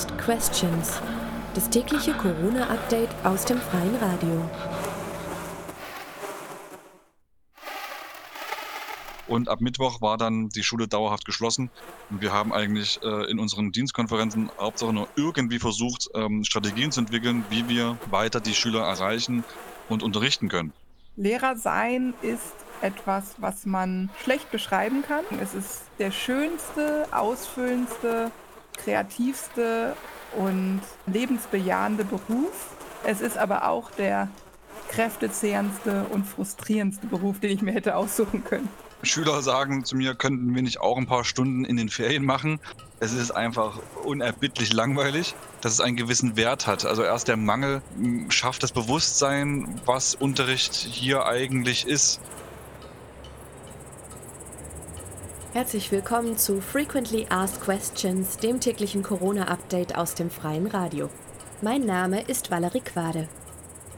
Asked Questions, das tägliche Corona-Update aus dem freien Radio. Und ab Mittwoch war dann die Schule dauerhaft geschlossen. Und wir haben eigentlich äh, in unseren Dienstkonferenzen Hauptsache nur irgendwie versucht, ähm, Strategien zu entwickeln, wie wir weiter die Schüler erreichen und unterrichten können. Lehrer sein ist etwas, was man schlecht beschreiben kann. Es ist der schönste, ausfüllendste, kreativste und lebensbejahende Beruf. Es ist aber auch der kräftezehrendste und frustrierendste Beruf, den ich mir hätte aussuchen können. Schüler sagen zu mir, könnten wir nicht auch ein paar Stunden in den Ferien machen. Es ist einfach unerbittlich langweilig, dass es einen gewissen Wert hat. Also erst der Mangel schafft das Bewusstsein, was Unterricht hier eigentlich ist. Herzlich willkommen zu Frequently Asked Questions, dem täglichen Corona-Update aus dem freien Radio. Mein Name ist Valerie Quade.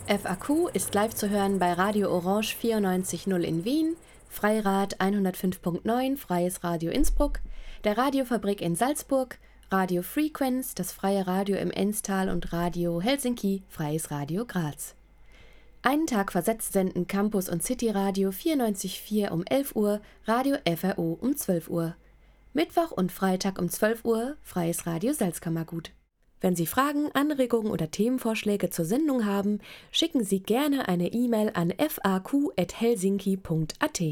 FAQ ist live zu hören bei Radio Orange 94.0 in Wien, Freirad 105.9, Freies Radio Innsbruck, der Radiofabrik in Salzburg, Radio Frequenz, das freie Radio im Enstal und Radio Helsinki, Freies Radio Graz. Einen Tag versetzt senden Campus und City Radio 94.4 um 11 Uhr, Radio FRO um 12 Uhr. Mittwoch und Freitag um 12 Uhr, Freies Radio Salzkammergut. Wenn Sie Fragen, Anregungen oder Themenvorschläge zur Sendung haben, schicken Sie gerne eine E-Mail an faq.helsinki.at.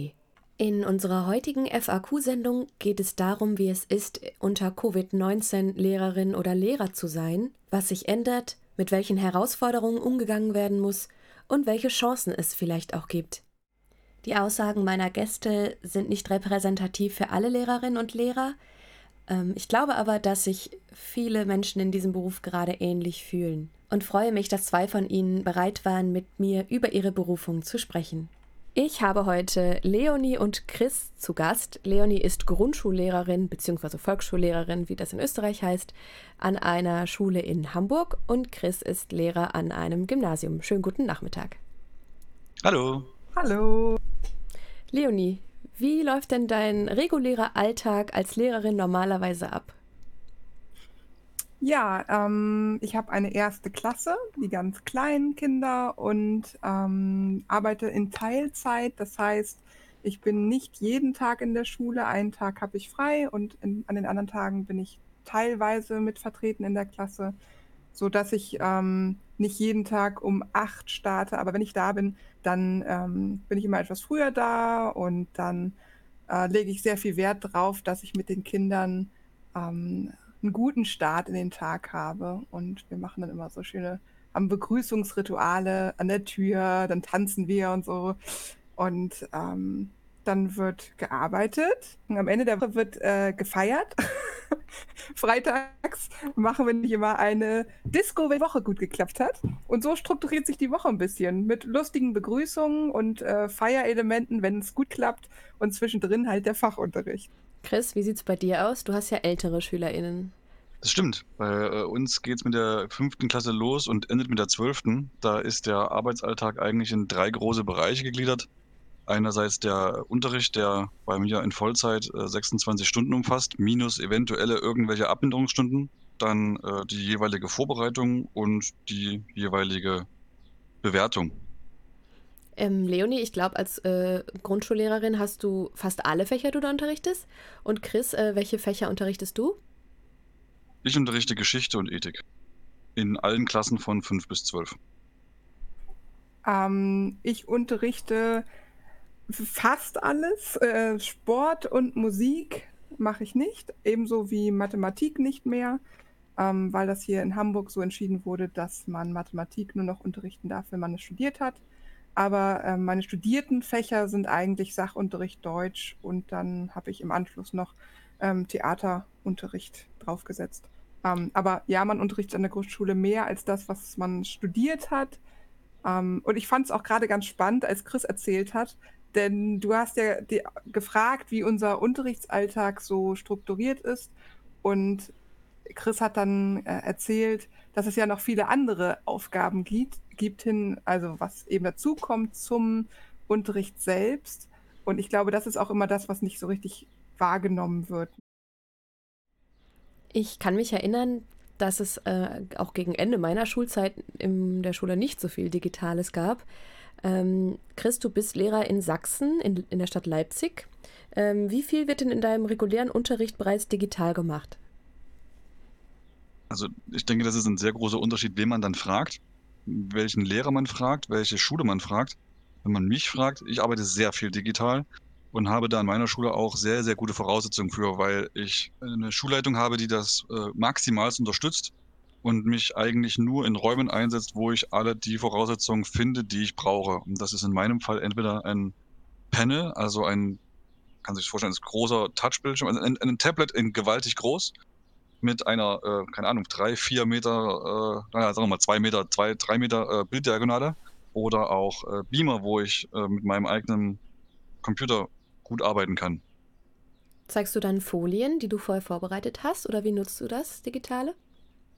In unserer heutigen FAQ-Sendung geht es darum, wie es ist, unter Covid-19 Lehrerin oder Lehrer zu sein, was sich ändert, mit welchen Herausforderungen umgegangen werden muss und welche Chancen es vielleicht auch gibt. Die Aussagen meiner Gäste sind nicht repräsentativ für alle Lehrerinnen und Lehrer. Ähm, ich glaube aber, dass sich viele Menschen in diesem Beruf gerade ähnlich fühlen und freue mich, dass zwei von ihnen bereit waren, mit mir über ihre Berufung zu sprechen. Ich habe heute Leonie und Chris zu Gast. Leonie ist Grundschullehrerin bzw. Volksschullehrerin, wie das in Österreich heißt, an einer Schule in Hamburg und Chris ist Lehrer an einem Gymnasium. Schönen guten Nachmittag. Hallo. Hallo. Leonie, wie läuft denn dein regulärer Alltag als Lehrerin normalerweise ab? Ja, ähm, ich habe eine erste Klasse, die ganz kleinen Kinder und ähm, arbeite in Teilzeit. Das heißt, ich bin nicht jeden Tag in der Schule. Einen Tag habe ich frei und in, an den anderen Tagen bin ich teilweise mit vertreten in der Klasse, sodass ich ähm, nicht jeden Tag um acht starte. Aber wenn ich da bin, dann ähm, bin ich immer etwas früher da und dann äh, lege ich sehr viel Wert darauf, dass ich mit den Kindern ähm, einen guten Start in den Tag habe. Und wir machen dann immer so schöne, haben Begrüßungsrituale an der Tür, dann tanzen wir und so. Und ähm, dann wird gearbeitet. Und am Ende der Woche wird äh, gefeiert. Freitags machen wir nicht immer eine Disco, wenn die Woche gut geklappt hat. Und so strukturiert sich die Woche ein bisschen mit lustigen Begrüßungen und äh, Feierelementen, wenn es gut klappt. Und zwischendrin halt der Fachunterricht. Chris, wie sieht es bei dir aus? Du hast ja ältere SchülerInnen. Das stimmt. Bei äh, uns geht es mit der fünften Klasse los und endet mit der zwölften. Da ist der Arbeitsalltag eigentlich in drei große Bereiche gegliedert. Einerseits der Unterricht, der bei mir in Vollzeit äh, 26 Stunden umfasst, minus eventuelle irgendwelche Abminderungsstunden. Dann äh, die jeweilige Vorbereitung und die jeweilige Bewertung. Ähm, Leonie, ich glaube, als äh, Grundschullehrerin hast du fast alle Fächer, die du unterrichtest. Und Chris, äh, welche Fächer unterrichtest du? Ich unterrichte Geschichte und Ethik. In allen Klassen von 5 bis 12. Ähm, ich unterrichte fast alles. Äh, Sport und Musik mache ich nicht, ebenso wie Mathematik nicht mehr, ähm, weil das hier in Hamburg so entschieden wurde, dass man Mathematik nur noch unterrichten darf, wenn man es studiert hat. Aber äh, meine studierten Fächer sind eigentlich Sachunterricht Deutsch und dann habe ich im Anschluss noch ähm, Theaterunterricht draufgesetzt. Ähm, aber ja, man unterrichtet an der Grundschule mehr als das, was man studiert hat. Ähm, und ich fand es auch gerade ganz spannend, als Chris erzählt hat, denn du hast ja die, gefragt, wie unser Unterrichtsalltag so strukturiert ist. Und Chris hat dann äh, erzählt, dass es ja noch viele andere Aufgaben gibt, gibt hin, also was eben dazukommt zum Unterricht selbst. Und ich glaube, das ist auch immer das, was nicht so richtig wahrgenommen wird. Ich kann mich erinnern, dass es äh, auch gegen Ende meiner Schulzeit in der Schule nicht so viel Digitales gab. Ähm, Chris, du bist Lehrer in Sachsen, in, in der Stadt Leipzig. Ähm, wie viel wird denn in deinem regulären Unterricht bereits digital gemacht? Also ich denke, das ist ein sehr großer Unterschied, wen man dann fragt, welchen Lehrer man fragt, welche Schule man fragt. Wenn man mich fragt, ich arbeite sehr viel digital und habe da an meiner Schule auch sehr, sehr gute Voraussetzungen für, weil ich eine Schulleitung habe, die das äh, maximal unterstützt und mich eigentlich nur in Räumen einsetzt, wo ich alle die Voraussetzungen finde, die ich brauche. Und das ist in meinem Fall entweder ein Panel, also ein, kann sich vorstellen, ein großer Touchbildschirm, also ein, ein Tablet in gewaltig groß mit einer, äh, keine Ahnung, drei, vier Meter, äh, naja, sagen wir mal zwei Meter, zwei, drei Meter äh, Bilddiagonale oder auch äh, Beamer, wo ich äh, mit meinem eigenen Computer gut arbeiten kann. Zeigst du dann Folien, die du vorher vorbereitet hast oder wie nutzt du das Digitale?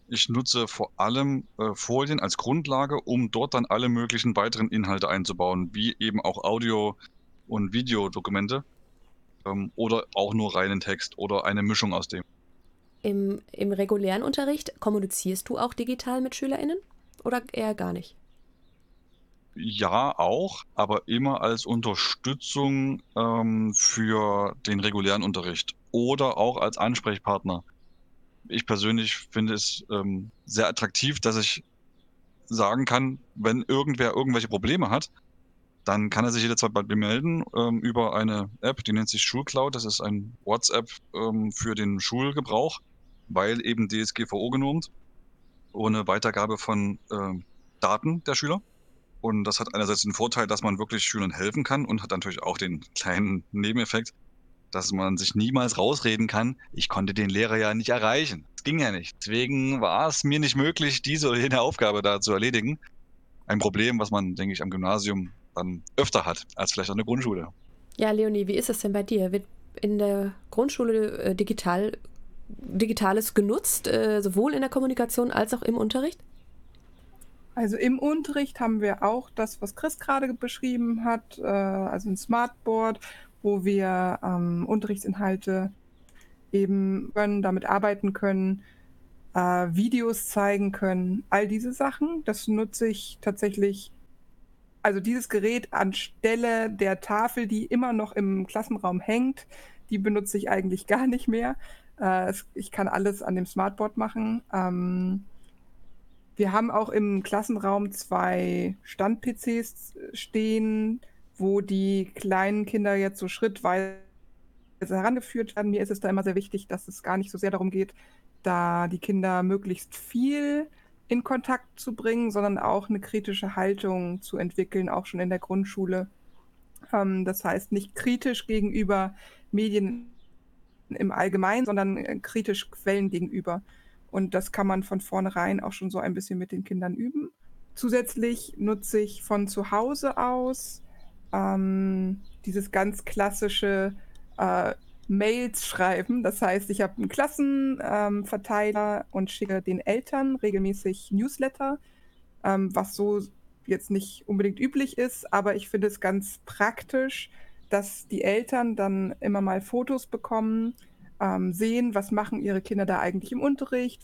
Ich nutze vor allem äh, Folien als Grundlage, um dort dann alle möglichen weiteren Inhalte einzubauen, wie eben auch Audio- und Videodokumente ähm, oder auch nur reinen Text oder eine Mischung aus dem. Im, Im regulären Unterricht kommunizierst du auch digital mit SchülerInnen oder eher gar nicht? Ja, auch, aber immer als Unterstützung ähm, für den regulären Unterricht oder auch als Ansprechpartner. Ich persönlich finde es ähm, sehr attraktiv, dass ich sagen kann, wenn irgendwer irgendwelche Probleme hat, dann kann er sich jederzeit bei mir melden ähm, über eine App, die nennt sich Schulcloud. Das ist ein WhatsApp ähm, für den Schulgebrauch, weil eben DSGVO genormt, ohne Weitergabe von äh, Daten der Schüler. Und das hat einerseits den Vorteil, dass man wirklich Schülern helfen kann und hat natürlich auch den kleinen Nebeneffekt, dass man sich niemals rausreden kann, ich konnte den Lehrer ja nicht erreichen. Das ging ja nicht. Deswegen war es mir nicht möglich, diese oder jene Aufgabe da zu erledigen. Ein Problem, was man, denke ich, am Gymnasium dann öfter hat, als vielleicht an der Grundschule. Ja, Leonie, wie ist es denn bei dir? Wird in der Grundschule äh, digital, Digitales genutzt, äh, sowohl in der Kommunikation als auch im Unterricht? Also im Unterricht haben wir auch das, was Chris gerade beschrieben hat, äh, also ein Smartboard, wo wir ähm, Unterrichtsinhalte eben können, damit arbeiten können, äh, Videos zeigen können, all diese Sachen. Das nutze ich tatsächlich, also dieses Gerät anstelle der Tafel, die immer noch im Klassenraum hängt, die benutze ich eigentlich gar nicht mehr. Äh, ich kann alles an dem Smartboard machen. Ähm, wir haben auch im Klassenraum zwei Stand-PCs stehen, wo die kleinen Kinder jetzt so schrittweise herangeführt werden. Mir ist es da immer sehr wichtig, dass es gar nicht so sehr darum geht, da die Kinder möglichst viel in Kontakt zu bringen, sondern auch eine kritische Haltung zu entwickeln, auch schon in der Grundschule. Ähm, das heißt, nicht kritisch gegenüber Medien im Allgemeinen, sondern äh, kritisch Quellen gegenüber. Und das kann man von vornherein auch schon so ein bisschen mit den Kindern üben. Zusätzlich nutze ich von zu Hause aus ähm, dieses ganz klassische äh, Mails schreiben. Das heißt, ich habe einen Klassenverteiler ähm, und schicke den Eltern regelmäßig Newsletter, ähm, was so jetzt nicht unbedingt üblich ist, aber ich finde es ganz praktisch, dass die Eltern dann immer mal Fotos bekommen ähm, sehen, was machen ihre Kinder da eigentlich im Unterricht.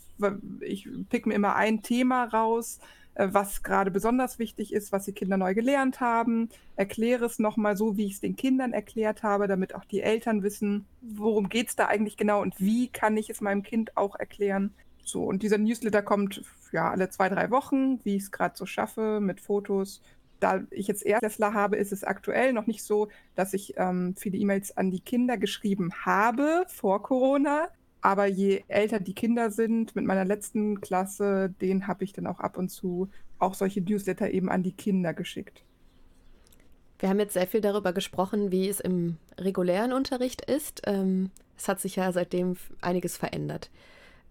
Ich pick mir immer ein Thema raus, äh, was gerade besonders wichtig ist, was die Kinder neu gelernt haben, erkläre es nochmal so, wie ich es den Kindern erklärt habe, damit auch die Eltern wissen, worum geht es da eigentlich genau und wie kann ich es meinem Kind auch erklären. So, und dieser Newsletter kommt ja alle zwei, drei Wochen, wie ich es gerade so schaffe, mit Fotos da ich jetzt Erstklässler habe, ist es aktuell noch nicht so, dass ich ähm, viele E-Mails an die Kinder geschrieben habe vor Corona. Aber je älter die Kinder sind, mit meiner letzten Klasse, den habe ich dann auch ab und zu auch solche Newsletter eben an die Kinder geschickt. Wir haben jetzt sehr viel darüber gesprochen, wie es im regulären Unterricht ist. Ähm, es hat sich ja seitdem einiges verändert.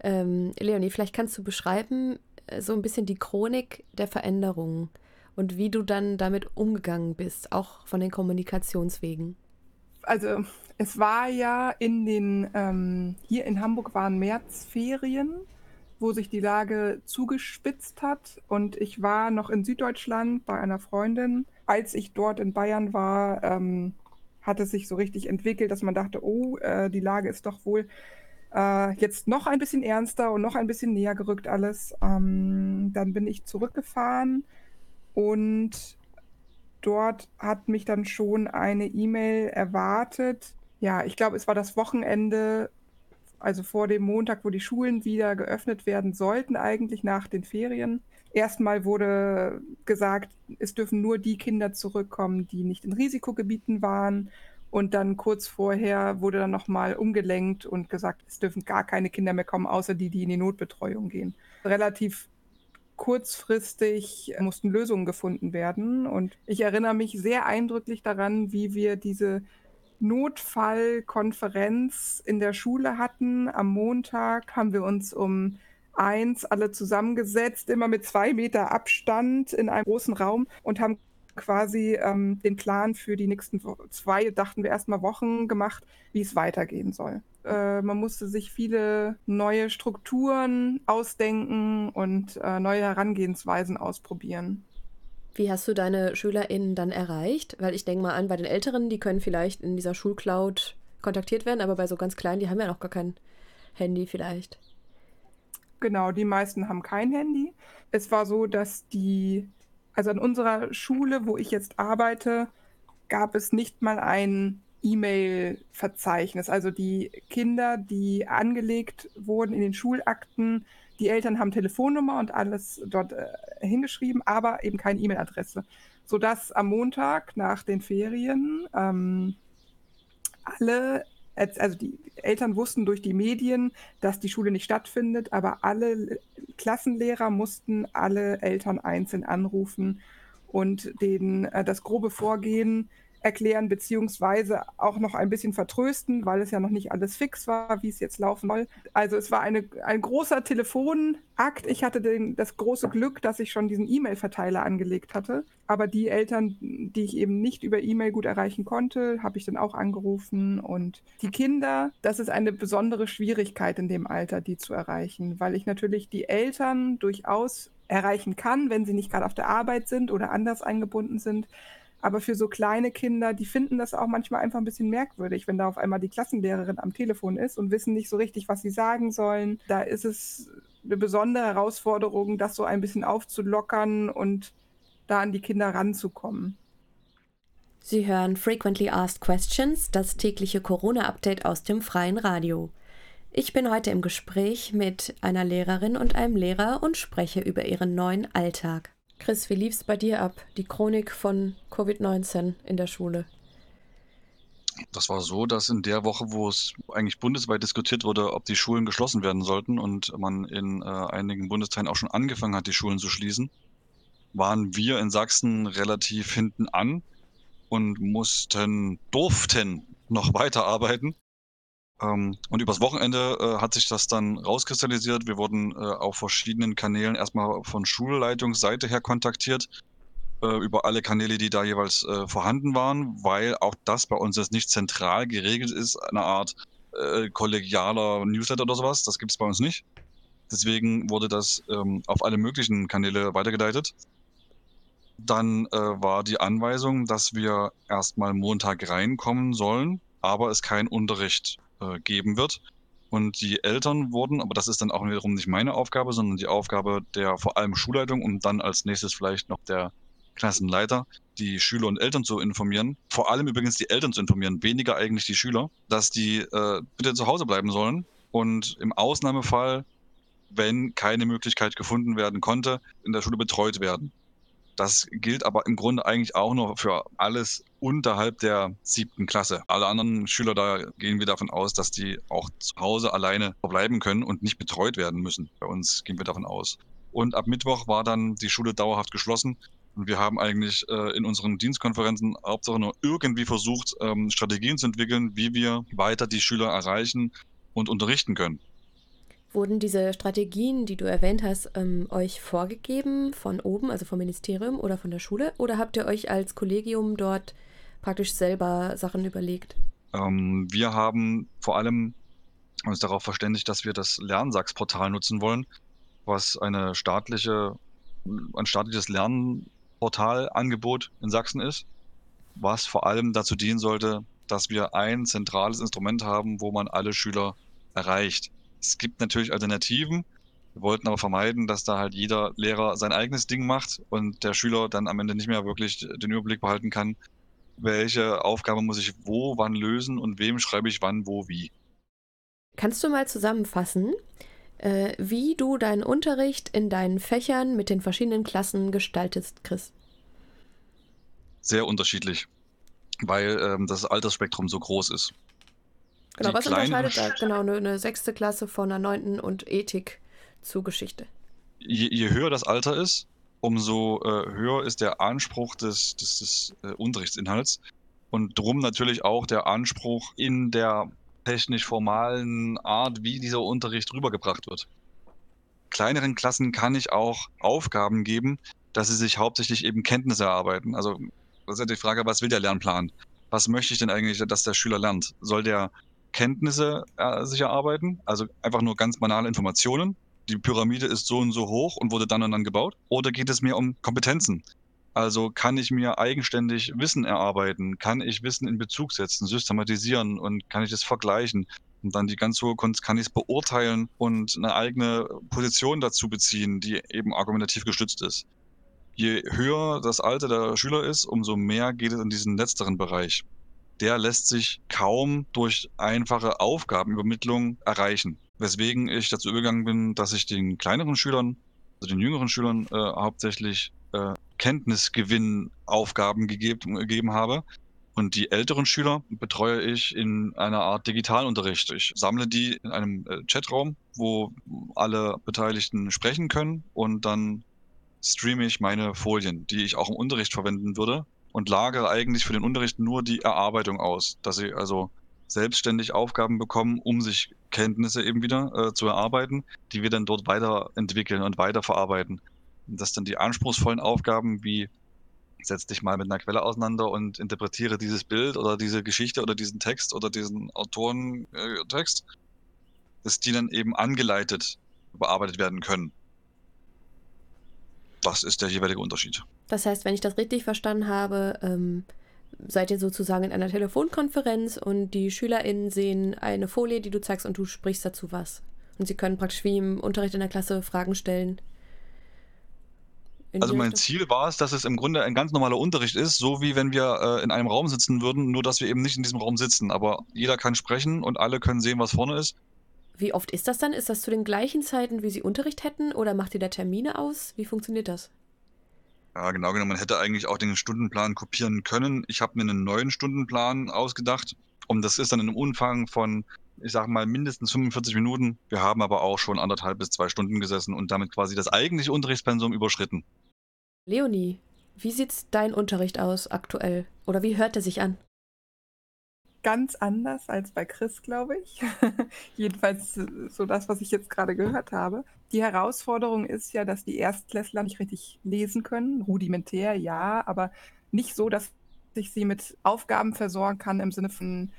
Ähm, Leonie, vielleicht kannst du beschreiben, äh, so ein bisschen die Chronik der Veränderungen und wie du dann damit umgegangen bist, auch von den Kommunikationswegen. Also es war ja in den, ähm, hier in Hamburg waren Märzferien, wo sich die Lage zugespitzt hat und ich war noch in Süddeutschland bei einer Freundin. Als ich dort in Bayern war, ähm, hat es sich so richtig entwickelt, dass man dachte, oh, äh, die Lage ist doch wohl Äh, jetzt noch ein bisschen ernster und noch ein bisschen näher gerückt alles. Ähm, dann bin ich zurückgefahren und dort hat mich dann schon eine E-Mail erwartet. Ja, ich glaube, es war das Wochenende, also vor dem Montag, wo die Schulen wieder geöffnet werden sollten, eigentlich nach den Ferien. Erstmal wurde gesagt, es dürfen nur die Kinder zurückkommen, die nicht in Risikogebieten waren. Und dann kurz vorher wurde dann nochmal umgelenkt und gesagt, es dürfen gar keine Kinder mehr kommen, außer die, die in die Notbetreuung gehen. Relativ kurzfristig mussten Lösungen gefunden werden. Und ich erinnere mich sehr eindrücklich daran, wie wir diese Notfallkonferenz in der Schule hatten. Am Montag haben wir uns um eins alle zusammengesetzt, immer mit zwei Meter Abstand in einem großen Raum und haben quasi ähm, den Plan für die nächsten zwei, dachten wir erstmal Wochen gemacht, wie es weitergehen soll. Äh, man musste sich viele neue Strukturen ausdenken und äh, neue Herangehensweisen ausprobieren. Wie hast du deine SchülerInnen dann erreicht? Weil ich denke mal an, bei den Älteren, die können vielleicht in dieser Schulcloud kontaktiert werden, aber bei so ganz kleinen, die haben ja noch gar kein Handy vielleicht. Genau, die meisten haben kein Handy. Es war so, dass die, also an unserer Schule, wo ich jetzt arbeite, gab es nicht mal ein E-Mail-Verzeichnis. Also die Kinder, die angelegt wurden in den Schulakten, die Eltern haben Telefonnummer und alles dort äh, hingeschrieben, aber eben keine E-Mail-Adresse. Sodass am Montag nach den Ferien ähm, alle also die Eltern wussten durch die Medien, dass die Schule nicht stattfindet, aber alle Klassenlehrer mussten alle Eltern einzeln anrufen und denen äh, das grobe Vorgehen erklären, beziehungsweise auch noch ein bisschen vertrösten, weil es ja noch nicht alles fix war, wie es jetzt laufen soll. Also es war eine, ein großer Telefonakt. Ich hatte den, das große Glück, dass ich schon diesen E-Mail-Verteiler angelegt hatte. Aber die Eltern, die ich eben nicht über E-Mail gut erreichen konnte, habe ich dann auch angerufen. Und die Kinder, das ist eine besondere Schwierigkeit in dem Alter, die zu erreichen, weil ich natürlich die Eltern durchaus erreichen kann, wenn sie nicht gerade auf der Arbeit sind oder anders eingebunden sind. Aber für so kleine Kinder, die finden das auch manchmal einfach ein bisschen merkwürdig, wenn da auf einmal die Klassenlehrerin am Telefon ist und wissen nicht so richtig, was sie sagen sollen. Da ist es eine besondere Herausforderung, das so ein bisschen aufzulockern und da an die Kinder ranzukommen. Sie hören Frequently Asked Questions, das tägliche Corona-Update aus dem freien Radio. Ich bin heute im Gespräch mit einer Lehrerin und einem Lehrer und spreche über ihren neuen Alltag. Chris, wie lief es bei dir ab, die Chronik von Covid-19 in der Schule? Das war so, dass in der Woche, wo es eigentlich bundesweit diskutiert wurde, ob die Schulen geschlossen werden sollten und man in äh, einigen Bundesteilen auch schon angefangen hat, die Schulen zu schließen, waren wir in Sachsen relativ hinten an und mussten, durften noch weiterarbeiten. Ähm, und übers Wochenende äh, hat sich das dann rauskristallisiert. Wir wurden äh, auf verschiedenen Kanälen erstmal von Schulleitungsseite her kontaktiert, äh, über alle Kanäle, die da jeweils äh, vorhanden waren, weil auch das bei uns jetzt nicht zentral geregelt ist, eine Art äh, kollegialer Newsletter oder sowas. Das gibt es bei uns nicht. Deswegen wurde das ähm, auf alle möglichen Kanäle weitergeleitet. Dann war die Anweisung, dass wir erstmal Montag reinkommen sollen, aber es keinen Unterricht äh, geben wird. Und die Eltern wurden, aber das ist dann auch wiederum nicht meine Aufgabe, sondern die Aufgabe der vor allem Schulleitung und dann als nächstes vielleicht noch der Klassenleiter, die Schüler und Eltern zu informieren. Vor allem übrigens die Eltern zu informieren, weniger eigentlich die Schüler, dass die äh, bitte zu Hause bleiben sollen und im Ausnahmefall, wenn keine Möglichkeit gefunden werden konnte, in der Schule betreut werden. Das gilt aber im Grunde eigentlich auch nur für alles unterhalb der siebten Klasse. Alle anderen Schüler, da gehen wir davon aus, dass die auch zu Hause alleine verbleiben können und nicht betreut werden müssen. Bei uns gehen wir davon aus. Und ab Mittwoch war dann die Schule dauerhaft geschlossen. Und wir haben eigentlich äh, in unseren Dienstkonferenzen Hauptsache nur irgendwie versucht, ähm, Strategien zu entwickeln, wie wir weiter die Schüler erreichen und unterrichten können. Wurden diese Strategien, die du erwähnt hast, ähm, euch vorgegeben von oben, also vom Ministerium oder von der Schule? Oder habt ihr euch als Kollegium dort praktisch selber Sachen überlegt? Ähm, wir haben vor allem uns darauf verständigt, dass wir das Lernsachs-Portal nutzen wollen, was eine staatliche, ein staatliches Lernportalangebot in Sachsen ist, was vor allem dazu dienen sollte, dass wir ein zentrales Instrument haben, wo man alle Schüler erreicht. Es gibt natürlich Alternativen. Wir wollten aber vermeiden, dass da halt jeder Lehrer sein eigenes Ding macht und der Schüler dann am Ende nicht mehr wirklich den Überblick behalten kann, welche Aufgabe muss ich wo, wann lösen und wem schreibe ich wann, wo, wie. Kannst du mal zusammenfassen, äh, wie du deinen Unterricht in deinen Fächern mit den verschiedenen Klassen gestaltest, Chris? Sehr unterschiedlich, weil ähm, das Altersspektrum so groß ist. Genau, Die was unterscheidet da genau eine, eine sechste Klasse von einer neunten und Ethik zu Geschichte? Je, je höher das Alter ist, umso äh, höher ist der Anspruch des, des, des äh, Unterrichtsinhalts und drum natürlich auch der Anspruch in der technisch formalen Art, wie dieser Unterricht rübergebracht wird. Kleineren Klassen kann ich auch Aufgaben geben, dass sie sich hauptsächlich eben Kenntnisse erarbeiten. Also das ist ja die Frage, was will der Lernplan? Was möchte ich denn eigentlich, dass der Schüler lernt? Soll der Kenntnisse äh, sich erarbeiten, also einfach nur ganz banale Informationen, die Pyramide ist so und so hoch und wurde dann und dann gebaut? Oder geht es mir um Kompetenzen? Also kann ich mir eigenständig Wissen erarbeiten? Kann ich Wissen in Bezug setzen, systematisieren und kann ich es vergleichen? Und dann die ganz hohe Kunst, kann ich es beurteilen und eine eigene Position dazu beziehen, die eben argumentativ gestützt ist. Je höher das Alter der Schüler ist, umso mehr geht es in diesen letzteren Bereich. Der lässt sich kaum durch einfache Aufgabenübermittlung erreichen weswegen ich dazu übergegangen bin, dass ich den kleineren Schülern, also den jüngeren Schülern äh, hauptsächlich äh, Kenntnisgewinnaufgaben gegeben, gegeben habe. Und die älteren Schüler betreue ich in einer Art Digitalunterricht. Ich sammle die in einem äh, Chatraum, wo alle Beteiligten sprechen können und dann streame ich meine Folien, die ich auch im Unterricht verwenden würde und lagere eigentlich für den Unterricht nur die Erarbeitung aus, dass sie also selbstständig Aufgaben bekommen, um sich Kenntnisse eben wieder äh, zu erarbeiten, die wir dann dort weiterentwickeln und weiterverarbeiten. Und dass dann die anspruchsvollen Aufgaben wie setz dich mal mit einer Quelle auseinander und interpretiere dieses Bild oder diese Geschichte oder diesen Text oder diesen Autorentext, äh, dass die dann eben angeleitet bearbeitet werden können. Das ist der jeweilige Unterschied. Das heißt, wenn ich das richtig verstanden habe, ähm, seid ihr sozusagen in einer Telefonkonferenz und die SchülerInnen sehen eine Folie, die du zeigst und du sprichst dazu was. Und sie können praktisch wie im Unterricht in der Klasse Fragen stellen. In also mein Ziel war es, dass es im Grunde ein ganz normaler Unterricht ist, so wie wenn wir äh, in einem Raum sitzen würden, nur dass wir eben nicht in diesem Raum sitzen. Aber jeder kann sprechen und alle können sehen, was vorne ist. Wie oft ist das dann? Ist das zu den gleichen Zeiten, wie Sie Unterricht hätten oder macht ihr da Termine aus? Wie funktioniert das? Ja, genau genommen, man hätte eigentlich auch den Stundenplan kopieren können. Ich habe mir einen neuen Stundenplan ausgedacht und das ist dann in einem Umfang von, ich sage mal, mindestens 45 Minuten. Wir haben aber auch schon anderthalb bis zwei Stunden gesessen und damit quasi das eigentliche Unterrichtspensum überschritten. Leonie, wie sieht dein Unterricht aus aktuell? Oder wie hört er sich an? Ganz anders als bei Chris, glaube ich. Jedenfalls so das, was ich jetzt gerade gehört habe. Die Herausforderung ist ja, dass die Erstklässler nicht richtig lesen können. Rudimentär, ja, aber nicht so, dass ich sie mit Aufgaben versorgen kann im Sinne von,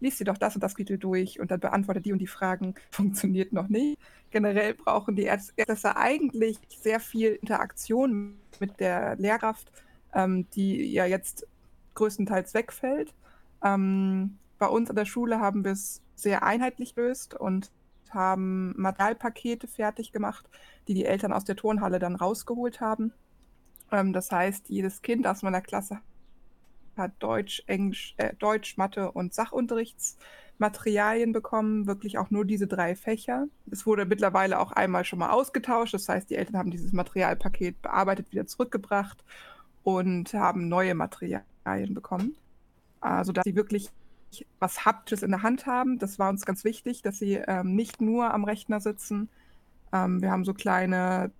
liest sie doch das und das Kapitel durch und dann beantwortet die und die Fragen. Funktioniert noch nicht. Generell brauchen die Erstklässler eigentlich sehr viel Interaktion mit der Lehrkraft, ähm, die ja jetzt größtenteils wegfällt. Ähm, bei uns an der Schule haben wir es sehr einheitlich gelöst und haben Materialpakete fertig gemacht, die die Eltern aus der Turnhalle dann rausgeholt haben. Ähm, das heißt, jedes Kind aus meiner Klasse hat Deutsch, Englisch, äh, Deutsch, Mathe und Sachunterrichtsmaterialien bekommen, wirklich auch nur diese drei Fächer. Es wurde mittlerweile auch einmal schon mal ausgetauscht, das heißt, die Eltern haben dieses Materialpaket bearbeitet, wieder zurückgebracht und haben neue Materialien bekommen. Also, dass sie wirklich was Haptisches in der Hand haben. Das war uns ganz wichtig, dass sie ähm, nicht nur am Rechner sitzen. Ähm, wir haben so kleine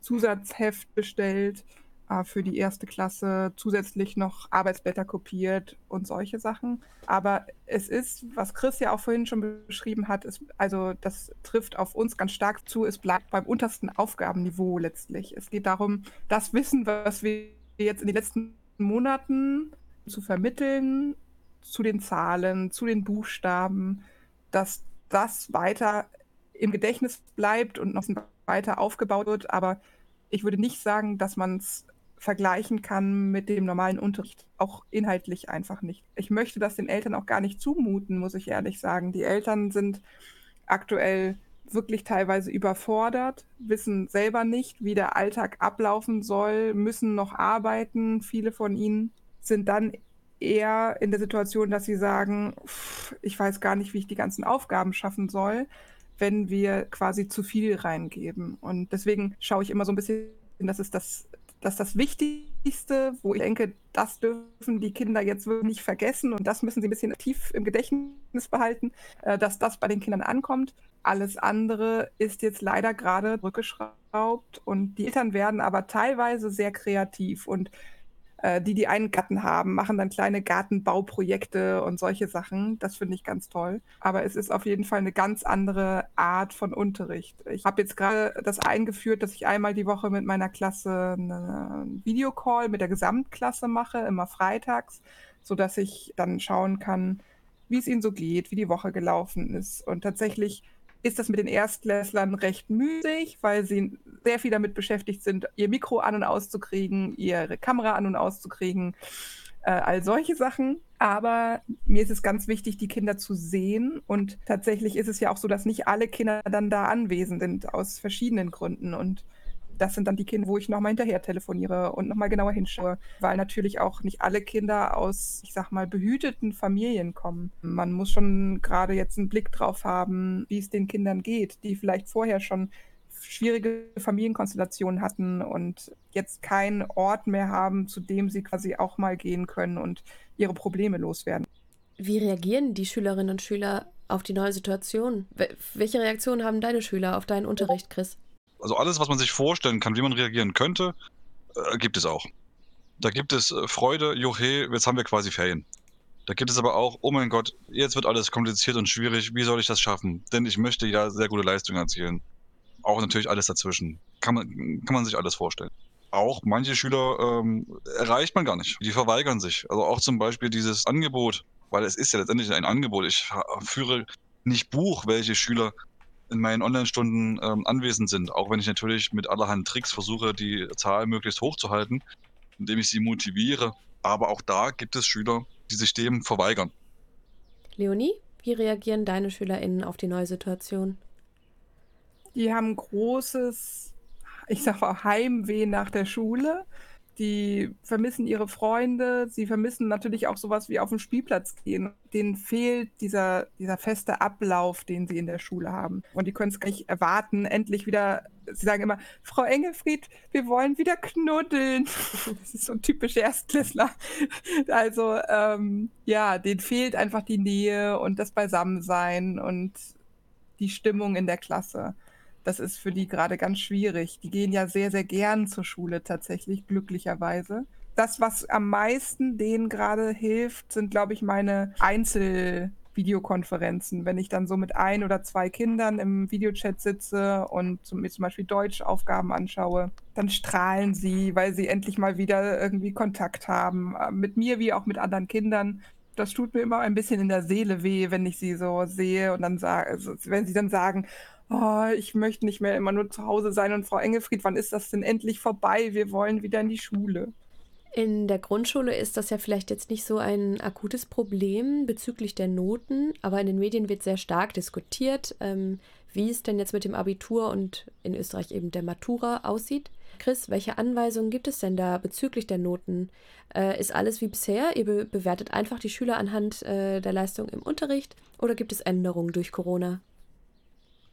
Zusatzheft bestellt äh, für die erste Klasse, zusätzlich noch Arbeitsblätter kopiert und solche Sachen. Aber es ist, was Chris ja auch vorhin schon beschrieben hat, ist, also das trifft auf uns ganz stark zu. Es bleibt beim untersten Aufgabenniveau letztlich. Es geht darum, das Wissen, was wir jetzt in den letzten Monaten zu vermitteln zu den Zahlen, zu den Buchstaben, dass das weiter im Gedächtnis bleibt und noch weiter aufgebaut wird. Aber ich würde nicht sagen, dass man es vergleichen kann mit dem normalen Unterricht. Auch inhaltlich einfach nicht. Ich möchte das den Eltern auch gar nicht zumuten, muss ich ehrlich sagen. Die Eltern sind aktuell wirklich teilweise überfordert, wissen selber nicht, wie der Alltag ablaufen soll, müssen noch arbeiten. Viele von ihnen sind dann eher in der Situation, dass sie sagen, ich weiß gar nicht, wie ich die ganzen Aufgaben schaffen soll, wenn wir quasi zu viel reingeben. Und deswegen schaue ich immer so ein bisschen, dass es das, dass das Wichtigste, wo ich denke, das dürfen die Kinder jetzt wirklich nicht vergessen und das müssen sie ein bisschen tief im Gedächtnis behalten, äh, dass das bei den Kindern ankommt. Alles andere ist jetzt leider gerade rückgeschraubt und die Eltern werden aber teilweise sehr kreativ und die, die einen Garten haben, machen dann kleine Gartenbauprojekte und solche Sachen. Das finde ich ganz toll. Aber es ist auf jeden Fall eine ganz andere Art von Unterricht. Ich habe jetzt gerade das eingeführt, dass ich einmal die Woche mit meiner Klasse einen Videocall mit der Gesamtklasse mache, immer freitags, sodass ich dann schauen kann, wie es ihnen so geht, wie die Woche gelaufen ist. Und tatsächlich ist das mit den Erstklässlern recht müßig, weil sie sehr viel damit beschäftigt sind, ihr Mikro an und auszukriegen, ihre Kamera an und auszukriegen, äh, all solche Sachen. Aber mir ist es ganz wichtig, die Kinder zu sehen. Und tatsächlich ist es ja auch so, dass nicht alle Kinder dann da anwesend sind, aus verschiedenen Gründen. Und das sind dann die Kinder, wo ich nochmal hinterher telefoniere und nochmal genauer hinschaue, weil natürlich auch nicht alle Kinder aus, ich sag mal, behüteten Familien kommen. Man muss schon gerade jetzt einen Blick drauf haben, wie es den Kindern geht, die vielleicht vorher schon schwierige Familienkonstellationen hatten und jetzt keinen Ort mehr haben, zu dem sie quasi auch mal gehen können und ihre Probleme loswerden. Wie reagieren die Schülerinnen und Schüler auf die neue Situation? Welche Reaktionen haben deine Schüler auf deinen Unterricht, Chris? Also alles, was man sich vorstellen kann, wie man reagieren könnte, äh, gibt es auch. Da gibt es äh, Freude, Juche, jetzt haben wir quasi Ferien. Da gibt es aber auch, oh mein Gott, jetzt wird alles kompliziert und schwierig, wie soll ich das schaffen? Denn ich möchte ja sehr gute Leistungen erzielen. Auch natürlich alles dazwischen. Kann man, kann man sich alles vorstellen. Auch manche Schüler ähm, erreicht man gar nicht. Die verweigern sich. Also auch zum Beispiel dieses Angebot, weil es ist ja letztendlich ein Angebot. Ich führe nicht Buch, welche Schüler in meinen Online-Stunden ähm, anwesend sind, auch wenn ich natürlich mit allerhand Tricks versuche, die Zahl möglichst hoch zu halten, indem ich sie motiviere. Aber auch da gibt es Schüler, die sich dem verweigern. Leonie, wie reagieren deine SchülerInnen auf die neue Situation? Die haben großes, ich sag mal, Heimweh nach der Schule die vermissen ihre Freunde, sie vermissen natürlich auch sowas wie auf den Spielplatz gehen. Denen fehlt dieser, dieser feste Ablauf, den sie in der Schule haben. Und die können es gar nicht erwarten, endlich wieder, sie sagen immer, Frau Engelfried, wir wollen wieder knuddeln. Das ist so ein typisch Erstklässler. Also, ähm, ja, denen fehlt einfach die Nähe und das Beisammensein und die Stimmung in der Klasse das ist für die gerade ganz schwierig. Die gehen ja sehr, sehr gern zur Schule tatsächlich, glücklicherweise. Das, was am meisten denen gerade hilft, sind, glaube ich, meine Einzelvideokonferenzen. Wenn ich dann so mit ein oder zwei Kindern im Videochat sitze und mir zum Beispiel Deutschaufgaben anschaue, dann strahlen sie, weil sie endlich mal wieder irgendwie Kontakt haben. Äh, mit mir wie auch mit anderen Kindern das tut mir immer ein bisschen in der Seele weh, wenn ich sie so sehe und dann sage, also wenn sie dann sagen, oh, ich möchte nicht mehr immer nur zu Hause sein und Frau Engelfried, wann ist das denn endlich vorbei? Wir wollen wieder in die Schule. In der Grundschule ist das ja vielleicht jetzt nicht so ein akutes Problem bezüglich der Noten, aber in den Medien wird sehr stark diskutiert, ähm, wie es denn jetzt mit dem Abitur und in Österreich eben der Matura aussieht. Chris, welche Anweisungen gibt es denn da bezüglich der Noten? Äh, ist alles wie bisher? Ihr be bewertet einfach die Schüler anhand äh, der Leistung im Unterricht oder gibt es Änderungen durch Corona?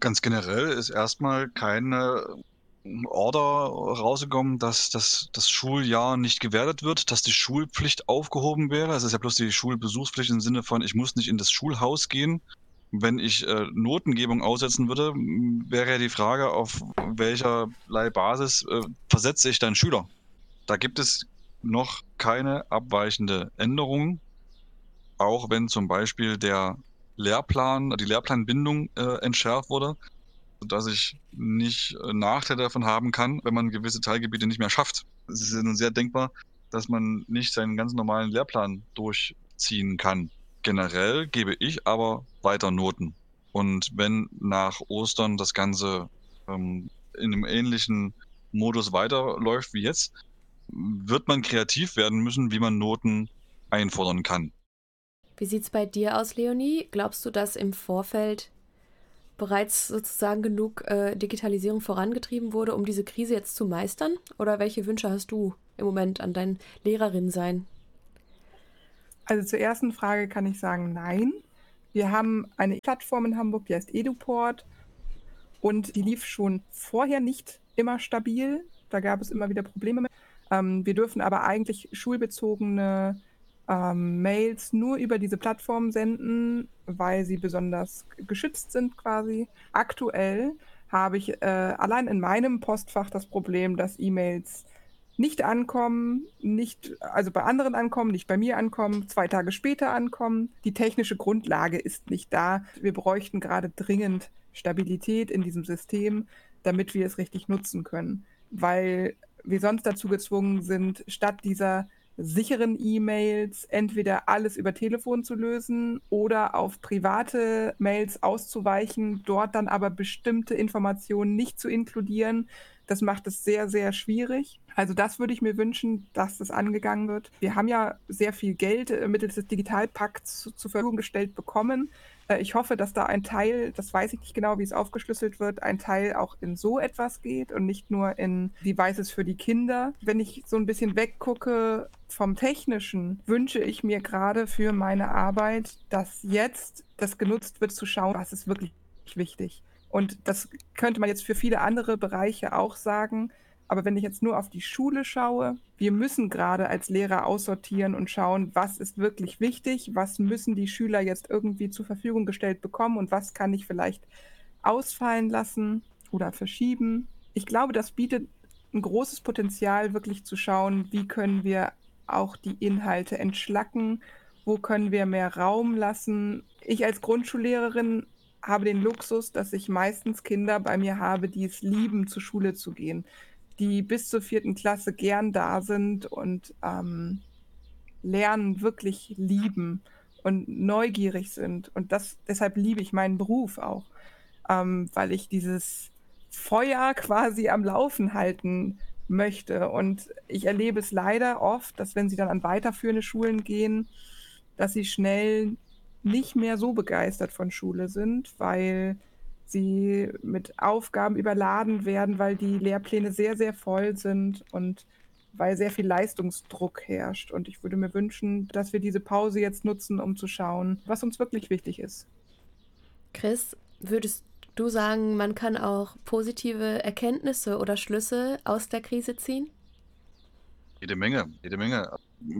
Ganz generell ist erstmal keine Order rausgekommen, dass das, das Schuljahr nicht gewertet wird, dass die Schulpflicht aufgehoben wäre. Es ist ja bloß die Schulbesuchspflicht im Sinne von, ich muss nicht in das Schulhaus gehen. Wenn ich äh, Notengebung aussetzen würde, wäre ja die Frage, auf welcher Basis äh, versetze ich dann Schüler. Da gibt es noch keine abweichende Änderung, auch wenn zum Beispiel der Lehrplan, die Lehrplanbindung äh, entschärft wurde, sodass ich nicht äh, Nachteile davon haben kann, wenn man gewisse Teilgebiete nicht mehr schafft. Es ist nun sehr denkbar, dass man nicht seinen ganz normalen Lehrplan durchziehen kann. Generell gebe ich aber weiter Noten. Und wenn nach Ostern das Ganze ähm, in einem ähnlichen Modus weiterläuft wie jetzt, wird man kreativ werden müssen, wie man Noten einfordern kann. Wie sieht es bei dir aus, Leonie? Glaubst du, dass im Vorfeld bereits sozusagen genug äh, Digitalisierung vorangetrieben wurde, um diese Krise jetzt zu meistern? Oder welche Wünsche hast du im Moment an dein Lehrerin? Also zur ersten Frage kann ich sagen, nein. Wir haben eine Plattform in Hamburg, die heißt EduPort und die lief schon vorher nicht immer stabil. Da gab es immer wieder Probleme mit. Ähm, wir dürfen aber eigentlich schulbezogene ähm, Mails nur über diese Plattform senden, weil sie besonders geschützt sind quasi. Aktuell habe ich äh, allein in meinem Postfach das Problem, dass E-Mails nicht ankommen, nicht, also bei anderen ankommen, nicht bei mir ankommen, zwei Tage später ankommen. Die technische Grundlage ist nicht da. Wir bräuchten gerade dringend Stabilität in diesem System, damit wir es richtig nutzen können, weil wir sonst dazu gezwungen sind, statt dieser sicheren E-Mails entweder alles über Telefon zu lösen oder auf private Mails auszuweichen, dort dann aber bestimmte Informationen nicht zu inkludieren. Das macht es sehr, sehr schwierig. Also das würde ich mir wünschen, dass das angegangen wird. Wir haben ja sehr viel Geld äh, mittels des Digitalpakts zu, zur Verfügung gestellt bekommen. Äh, ich hoffe, dass da ein Teil, das weiß ich nicht genau, wie es aufgeschlüsselt wird, ein Teil auch in so etwas geht und nicht nur in Devices für die Kinder. Wenn ich so ein bisschen weggucke vom Technischen, wünsche ich mir gerade für meine Arbeit, dass jetzt das genutzt wird, zu schauen, was ist wirklich wichtig. Und das könnte man jetzt für viele andere Bereiche auch sagen. Aber wenn ich jetzt nur auf die Schule schaue, wir müssen gerade als Lehrer aussortieren und schauen, was ist wirklich wichtig, was müssen die Schüler jetzt irgendwie zur Verfügung gestellt bekommen und was kann ich vielleicht ausfallen lassen oder verschieben. Ich glaube, das bietet ein großes Potenzial, wirklich zu schauen, wie können wir auch die Inhalte entschlacken, wo können wir mehr Raum lassen. Ich als Grundschullehrerin habe den Luxus, dass ich meistens Kinder bei mir habe, die es lieben, zur Schule zu gehen die bis zur vierten Klasse gern da sind und ähm, Lernen wirklich lieben und neugierig sind. Und das, deshalb liebe ich meinen Beruf auch, ähm, weil ich dieses Feuer quasi am Laufen halten möchte. Und ich erlebe es leider oft, dass wenn sie dann an weiterführende Schulen gehen, dass sie schnell nicht mehr so begeistert von Schule sind, weil sie mit Aufgaben überladen werden, weil die Lehrpläne sehr, sehr voll sind und weil sehr viel Leistungsdruck herrscht. Und ich würde mir wünschen, dass wir diese Pause jetzt nutzen, um zu schauen, was uns wirklich wichtig ist. Chris, würdest du sagen, man kann auch positive Erkenntnisse oder Schlüsse aus der Krise ziehen? Jede Menge, jede Menge.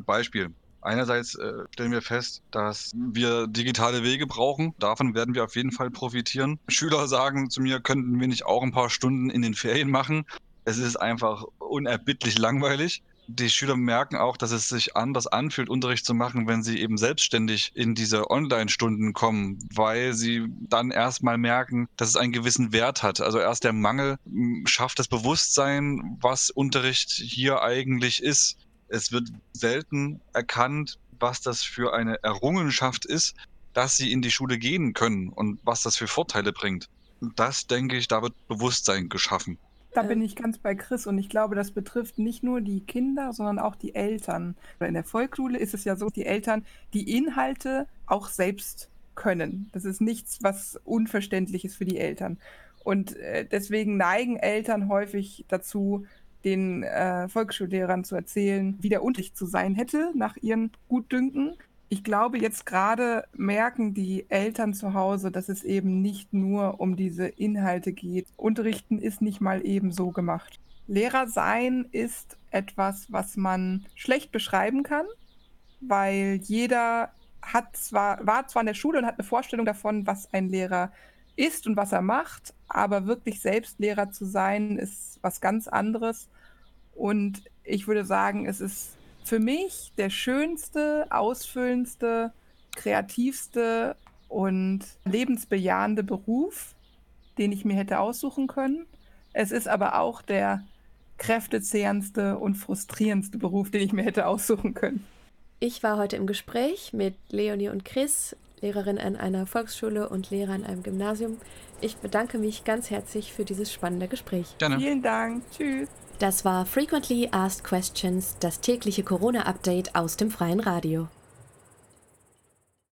Beispiel. Einerseits äh, stellen wir fest, dass wir digitale Wege brauchen. Davon werden wir auf jeden Fall profitieren. Schüler sagen zu mir, könnten wir nicht auch ein paar Stunden in den Ferien machen? Es ist einfach unerbittlich langweilig. Die Schüler merken auch, dass es sich anders anfühlt, Unterricht zu machen, wenn sie eben selbstständig in diese Online-Stunden kommen, weil sie dann erstmal merken, dass es einen gewissen Wert hat. Also erst der Mangel schafft das Bewusstsein, was Unterricht hier eigentlich ist es wird selten erkannt, was das für eine Errungenschaft ist, dass sie in die Schule gehen können und was das für Vorteile bringt. Das, denke ich, da wird Bewusstsein geschaffen. Da bin ich ganz bei Chris und ich glaube, das betrifft nicht nur die Kinder, sondern auch die Eltern. In der Volksschule ist es ja so, die Eltern die Inhalte auch selbst können. Das ist nichts, was unverständlich ist für die Eltern. Und äh, deswegen neigen Eltern häufig dazu, den äh, Volksschullehrern zu erzählen, wie der Unterricht zu sein hätte nach ihren Gutdünken. Ich glaube, jetzt gerade merken die Eltern zu Hause, dass es eben nicht nur um diese Inhalte geht. Unterrichten ist nicht mal eben so gemacht. Lehrer sein ist etwas, was man schlecht beschreiben kann, weil jeder hat zwar, war zwar in der Schule und hat eine Vorstellung davon, was ein Lehrer ist und was er macht, aber wirklich selbst Lehrer zu sein, ist was ganz anderes. Und ich würde sagen, es ist für mich der schönste, ausfüllendste, kreativste und lebensbejahende Beruf, den ich mir hätte aussuchen können. Es ist aber auch der kräftezehrendste und frustrierendste Beruf, den ich mir hätte aussuchen können. Ich war heute im Gespräch mit Leonie und Chris, Lehrerin an einer Volksschule und Lehrer an einem Gymnasium. Ich bedanke mich ganz herzlich für dieses spannende Gespräch. Gerne. Vielen Dank. Tschüss. Das war Frequently Asked Questions, das tägliche Corona-Update aus dem freien Radio.